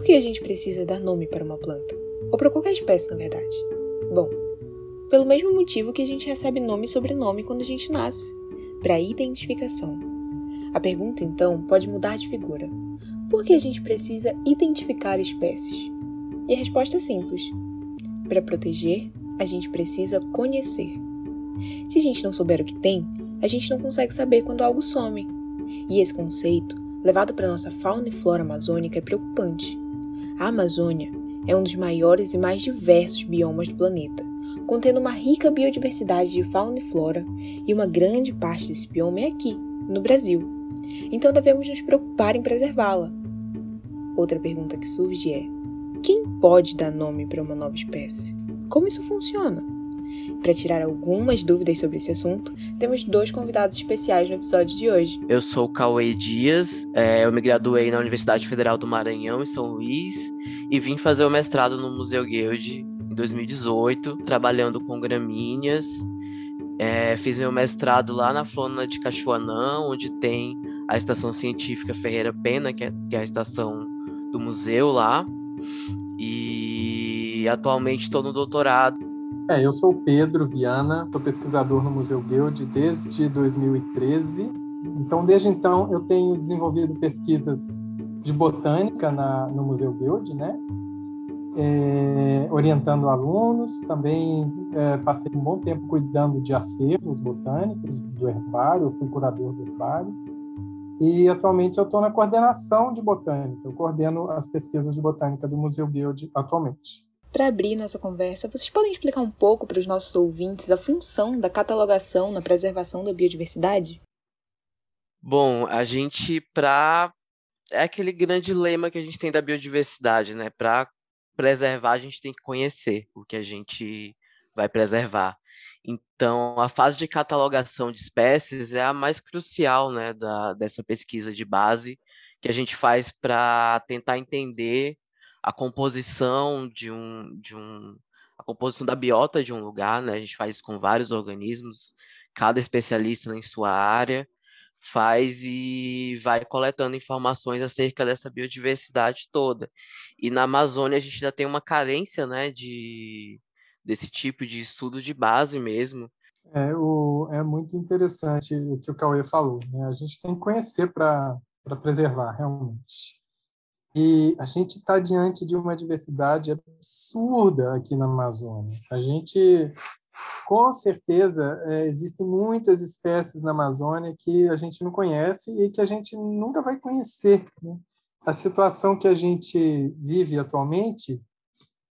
Por que a gente precisa dar nome para uma planta? Ou para qualquer espécie, na verdade? Bom, pelo mesmo motivo que a gente recebe nome e sobrenome quando a gente nasce para identificação. A pergunta, então, pode mudar de figura. Por que a gente precisa identificar espécies? E a resposta é simples. Para proteger, a gente precisa conhecer. Se a gente não souber o que tem, a gente não consegue saber quando algo some. E esse conceito, levado para nossa fauna e flora amazônica, é preocupante. A Amazônia é um dos maiores e mais diversos biomas do planeta, contendo uma rica biodiversidade de fauna e flora, e uma grande parte desse bioma é aqui, no Brasil. Então devemos nos preocupar em preservá-la. Outra pergunta que surge é: quem pode dar nome para uma nova espécie? Como isso funciona? Para tirar algumas dúvidas sobre esse assunto, temos dois convidados especiais no episódio de hoje. Eu sou o Cauê Dias, é, eu me graduei na Universidade Federal do Maranhão, em São Luís, e vim fazer o mestrado no Museu Guild em 2018, trabalhando com gramíneas. É, fiz meu mestrado lá na Flona de Cachoanã, onde tem a Estação Científica Ferreira Pena, que é, que é a estação do museu lá. E atualmente estou no doutorado é, eu sou o Pedro Viana, sou pesquisador no Museu Guild desde 2013. Então, desde então, eu tenho desenvolvido pesquisas de botânica na, no Museu Guild, né? É, orientando alunos, também é, passei um bom tempo cuidando de acervos botânicos do herbário, fui curador do herbário, e atualmente eu estou na coordenação de botânica, eu coordeno as pesquisas de botânica do Museu Guild atualmente. Para abrir nossa conversa, vocês podem explicar um pouco para os nossos ouvintes a função da catalogação na preservação da biodiversidade? Bom, a gente, para. É aquele grande lema que a gente tem da biodiversidade, né? Para preservar, a gente tem que conhecer o que a gente vai preservar. Então, a fase de catalogação de espécies é a mais crucial né, da, dessa pesquisa de base que a gente faz para tentar entender a composição de um, de um a composição da biota de um lugar, né? A gente faz isso com vários organismos, cada especialista em sua área faz e vai coletando informações acerca dessa biodiversidade toda. E na Amazônia a gente ainda tem uma carência, né, de desse tipo de estudo de base mesmo. É, o, é muito interessante o que o Cauê falou. Né? A gente tem que conhecer para preservar, realmente. E a gente está diante de uma diversidade absurda aqui na Amazônia. A gente, com certeza, é, existem muitas espécies na Amazônia que a gente não conhece e que a gente nunca vai conhecer. Né? A situação que a gente vive atualmente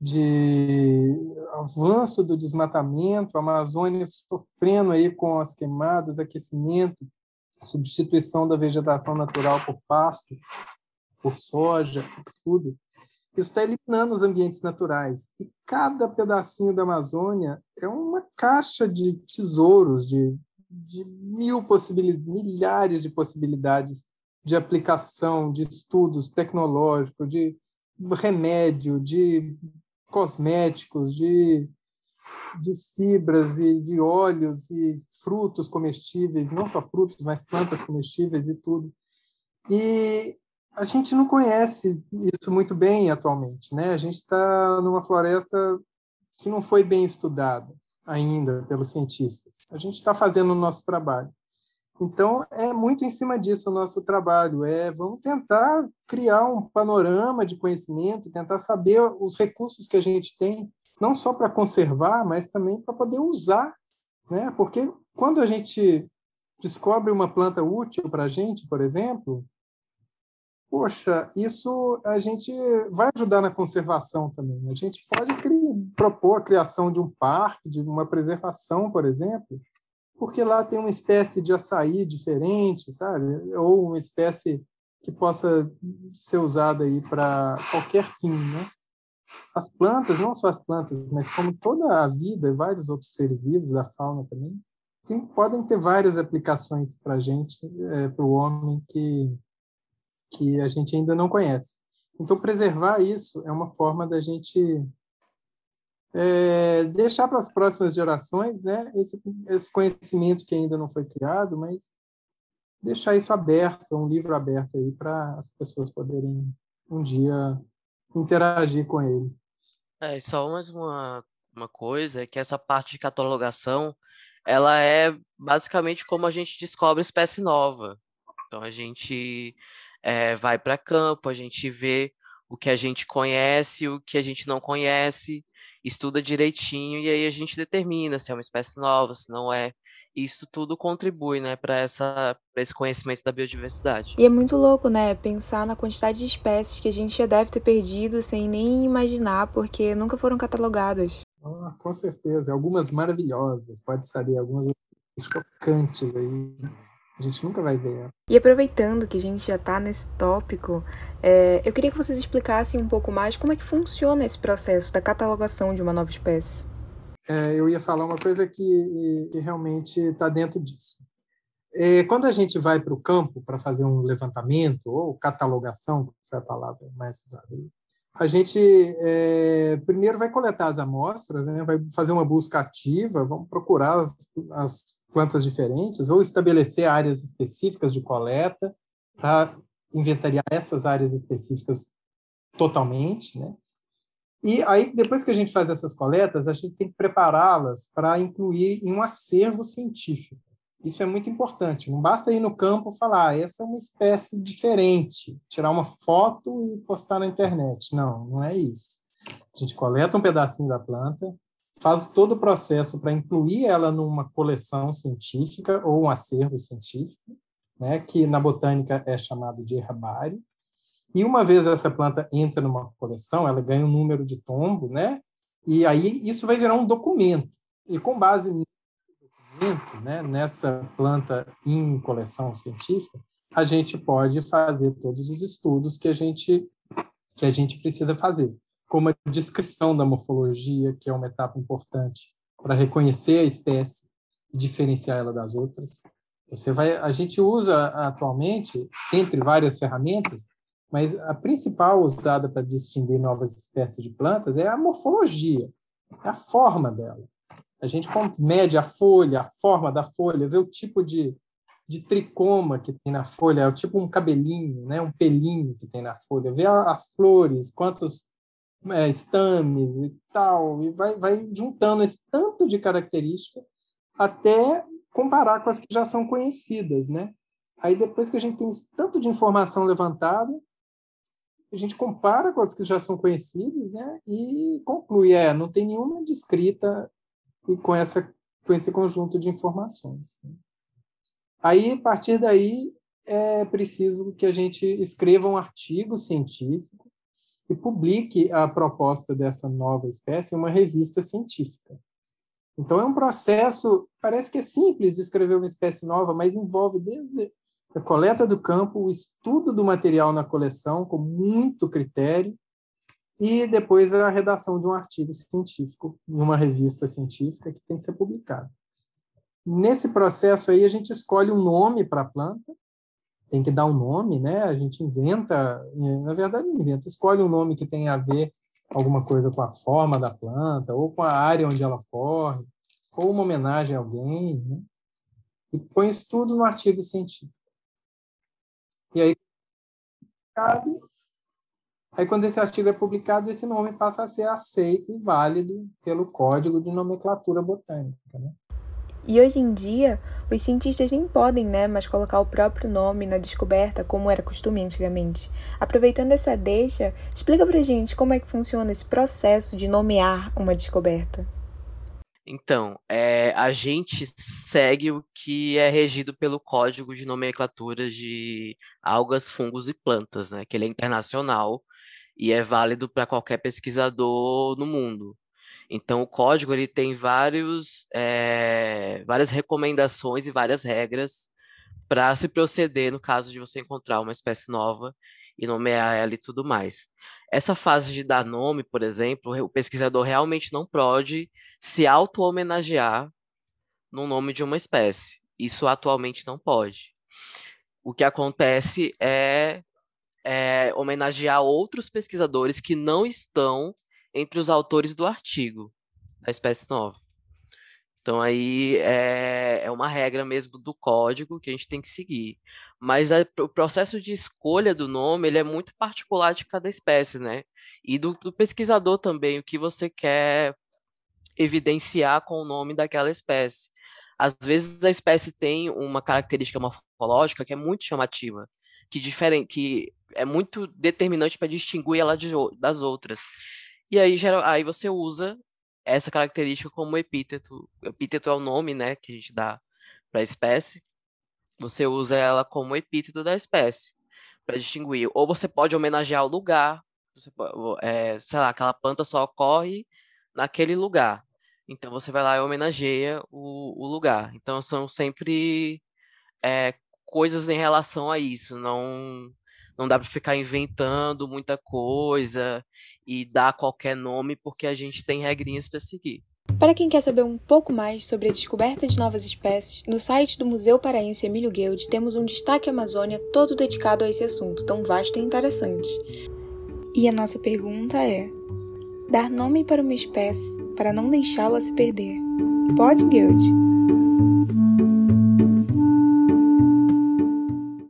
de avanço do desmatamento, a Amazônia sofrendo aí com as queimadas, aquecimento, substituição da vegetação natural por pasto, por soja, por tudo, isso está eliminando os ambientes naturais. E cada pedacinho da Amazônia é uma caixa de tesouros, de, de mil possibilidades, milhares de possibilidades de aplicação, de estudos tecnológicos, de remédio, de cosméticos, de, de fibras e de óleos e frutos comestíveis, não só frutos, mas plantas comestíveis e tudo. E a gente não conhece isso muito bem atualmente, né? A gente está numa floresta que não foi bem estudada ainda pelos cientistas. A gente está fazendo o nosso trabalho. Então, é muito em cima disso o nosso trabalho. É, vamos tentar criar um panorama de conhecimento, tentar saber os recursos que a gente tem, não só para conservar, mas também para poder usar, né? Porque quando a gente descobre uma planta útil para a gente, por exemplo, poxa, isso a gente vai ajudar na conservação também. A gente pode criar, propor a criação de um parque, de uma preservação, por exemplo, porque lá tem uma espécie de açaí diferente, sabe? Ou uma espécie que possa ser usada aí para qualquer fim, né? As plantas, não só as plantas, mas como toda a vida, vários outros seres vivos, a fauna também, tem, podem ter várias aplicações para a gente, é, para o homem que que a gente ainda não conhece. Então, preservar isso é uma forma da gente é, deixar para as próximas gerações né, esse, esse conhecimento que ainda não foi criado, mas deixar isso aberto, um livro aberto aí para as pessoas poderem um dia interagir com ele. É, só mais uma, uma coisa, é que essa parte de catalogação, ela é basicamente como a gente descobre espécie nova. Então a gente é, vai para campo, a gente vê o que a gente conhece, o que a gente não conhece, estuda direitinho e aí a gente determina se é uma espécie nova, se não é. Isso tudo contribui, né, para essa pra esse conhecimento da biodiversidade. E é muito louco, né, pensar na quantidade de espécies que a gente já deve ter perdido sem nem imaginar, porque nunca foram catalogadas. Ah, com certeza, algumas maravilhosas, pode saber, algumas chocantes aí. A gente nunca vai ver. E aproveitando que a gente já está nesse tópico, é, eu queria que vocês explicassem um pouco mais como é que funciona esse processo da catalogação de uma nova espécie. É, eu ia falar uma coisa que, que realmente está dentro disso. É, quando a gente vai para o campo para fazer um levantamento, ou catalogação, que foi a palavra mais usada a gente é, primeiro vai coletar as amostras, né, vai fazer uma busca ativa, vamos procurar as, as plantas diferentes, ou estabelecer áreas específicas de coleta para inventariar essas áreas específicas totalmente, né? E aí, depois que a gente faz essas coletas, a gente tem que prepará-las para incluir em um acervo científico. Isso é muito importante. Não basta ir no campo falar, ah, essa é uma espécie diferente, tirar uma foto e postar na internet. Não, não é isso. A gente coleta um pedacinho da planta, faz todo o processo para incluir ela numa coleção científica ou um acervo científico, né, que na botânica é chamado de herbário. E uma vez essa planta entra numa coleção, ela ganha um número de tombo, né? E aí isso vai virar um documento. E com base nesse documento, né, nessa planta em coleção científica, a gente pode fazer todos os estudos que a gente que a gente precisa fazer como a descrição da morfologia, que é uma etapa importante para reconhecer a espécie e diferenciar ela das outras. Você vai, a gente usa atualmente, entre várias ferramentas, mas a principal usada para distinguir novas espécies de plantas é a morfologia, é a forma dela. A gente mede a folha, a forma da folha, vê o tipo de, de tricoma que tem na folha, é o tipo um cabelinho, né, um pelinho que tem na folha, vê as flores, quantos é, estames e tal, e vai, vai juntando esse tanto de característica até comparar com as que já são conhecidas, né? Aí depois que a gente tem esse tanto de informação levantada, a gente compara com as que já são conhecidas, né? E conclui, é, não tem nenhuma descrita com essa com esse conjunto de informações. Né? Aí, a partir daí, é preciso que a gente escreva um artigo científico e publique a proposta dessa nova espécie em uma revista científica. Então, é um processo, parece que é simples escrever uma espécie nova, mas envolve desde a coleta do campo, o estudo do material na coleção, com muito critério, e depois a redação de um artigo científico em uma revista científica que tem que ser publicado. Nesse processo aí, a gente escolhe um nome para a planta, tem que dar um nome, né? A gente inventa, na verdade inventa, escolhe um nome que tenha a ver alguma coisa com a forma da planta, ou com a área onde ela corre, ou uma homenagem a alguém, né? E põe isso tudo no artigo científico. E aí, aí, quando esse artigo é publicado, esse nome passa a ser aceito e válido pelo Código de Nomenclatura Botânica, né? E hoje em dia, os cientistas nem podem, né, mais colocar o próprio nome na descoberta como era costume antigamente. Aproveitando essa deixa, explica pra gente como é que funciona esse processo de nomear uma descoberta. Então, é, a gente segue o que é regido pelo Código de Nomenclatura de Algas, Fungos e Plantas, né, que ele é internacional e é válido para qualquer pesquisador no mundo. Então, o código ele tem vários, é, várias recomendações e várias regras para se proceder no caso de você encontrar uma espécie nova e nomear ela e tudo mais. Essa fase de dar nome, por exemplo, o pesquisador realmente não pode se auto-homenagear no nome de uma espécie. Isso atualmente não pode. O que acontece é, é homenagear outros pesquisadores que não estão entre os autores do artigo da espécie nova. Então aí é, é uma regra mesmo do código que a gente tem que seguir. Mas a, o processo de escolha do nome ele é muito particular de cada espécie, né? E do, do pesquisador também, o que você quer evidenciar com o nome daquela espécie. Às vezes a espécie tem uma característica morfológica que é muito chamativa, que, diferente, que é muito determinante para distinguir ela de, das outras. E aí, geral, aí você usa essa característica como epíteto. Epíteto é o nome, né, que a gente dá para a espécie. Você usa ela como epíteto da espécie para distinguir. Ou você pode homenagear o lugar. Você, é, sei lá, aquela planta só ocorre naquele lugar. Então você vai lá e homenageia o, o lugar. Então são sempre é, coisas em relação a isso. Não não dá para ficar inventando muita coisa e dar qualquer nome porque a gente tem regrinhas para seguir. Para quem quer saber um pouco mais sobre a descoberta de novas espécies, no site do Museu Paraense Emílio Guild temos um destaque Amazônia todo dedicado a esse assunto tão vasto e interessante. E a nossa pergunta é: dar nome para uma espécie para não deixá-la se perder. Pode, Guild?